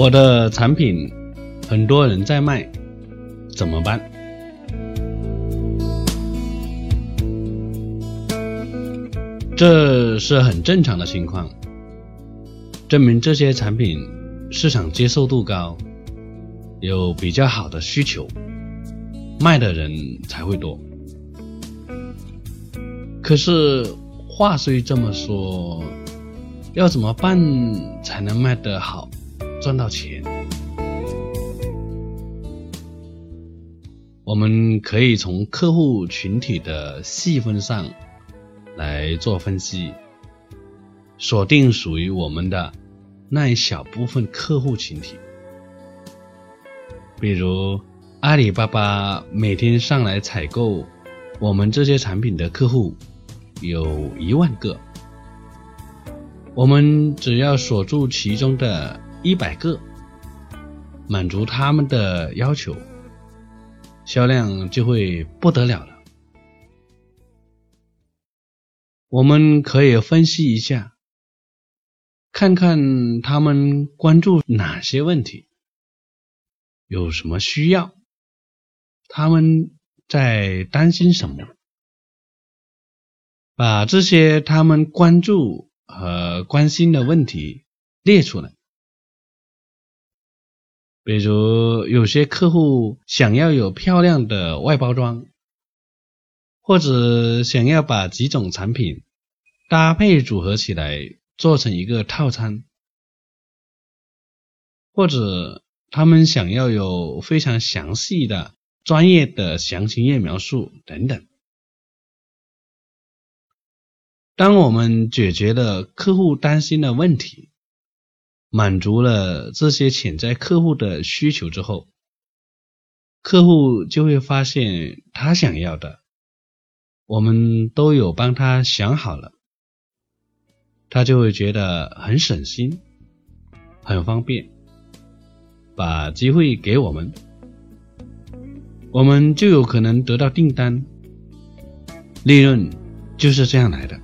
我的产品很多人在卖，怎么办？这是很正常的情况，证明这些产品市场接受度高，有比较好的需求，卖的人才会多。可是话虽这么说，要怎么办才能卖得好？赚到钱，我们可以从客户群体的细分上来做分析，锁定属于我们的那一小部分客户群体。比如阿里巴巴每天上来采购我们这些产品的客户有一万个，我们只要锁住其中的。一百个，满足他们的要求，销量就会不得了了。我们可以分析一下，看看他们关注哪些问题，有什么需要，他们在担心什么，把这些他们关注和关心的问题列出来。比如有些客户想要有漂亮的外包装，或者想要把几种产品搭配组合起来做成一个套餐，或者他们想要有非常详细的专业的详情页描述等等。当我们解决了客户担心的问题。满足了这些潜在客户的需求之后，客户就会发现他想要的，我们都有帮他想好了，他就会觉得很省心，很方便，把机会给我们，我们就有可能得到订单，利润就是这样来的。